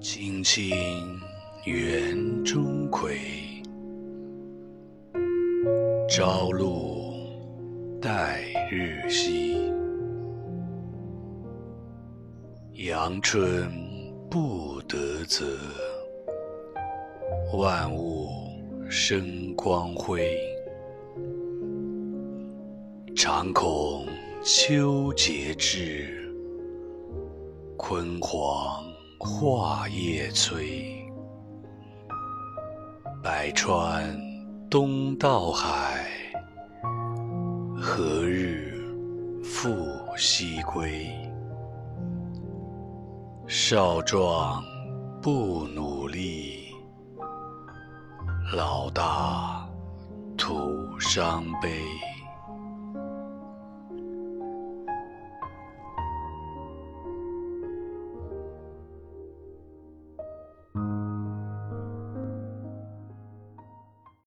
青青园中葵，朝露待日晞。阳春布德泽，万物生光辉。常恐秋节至，焜黄华叶衰。百川东到海，何日复西归？少壮不努力，老大徒伤悲。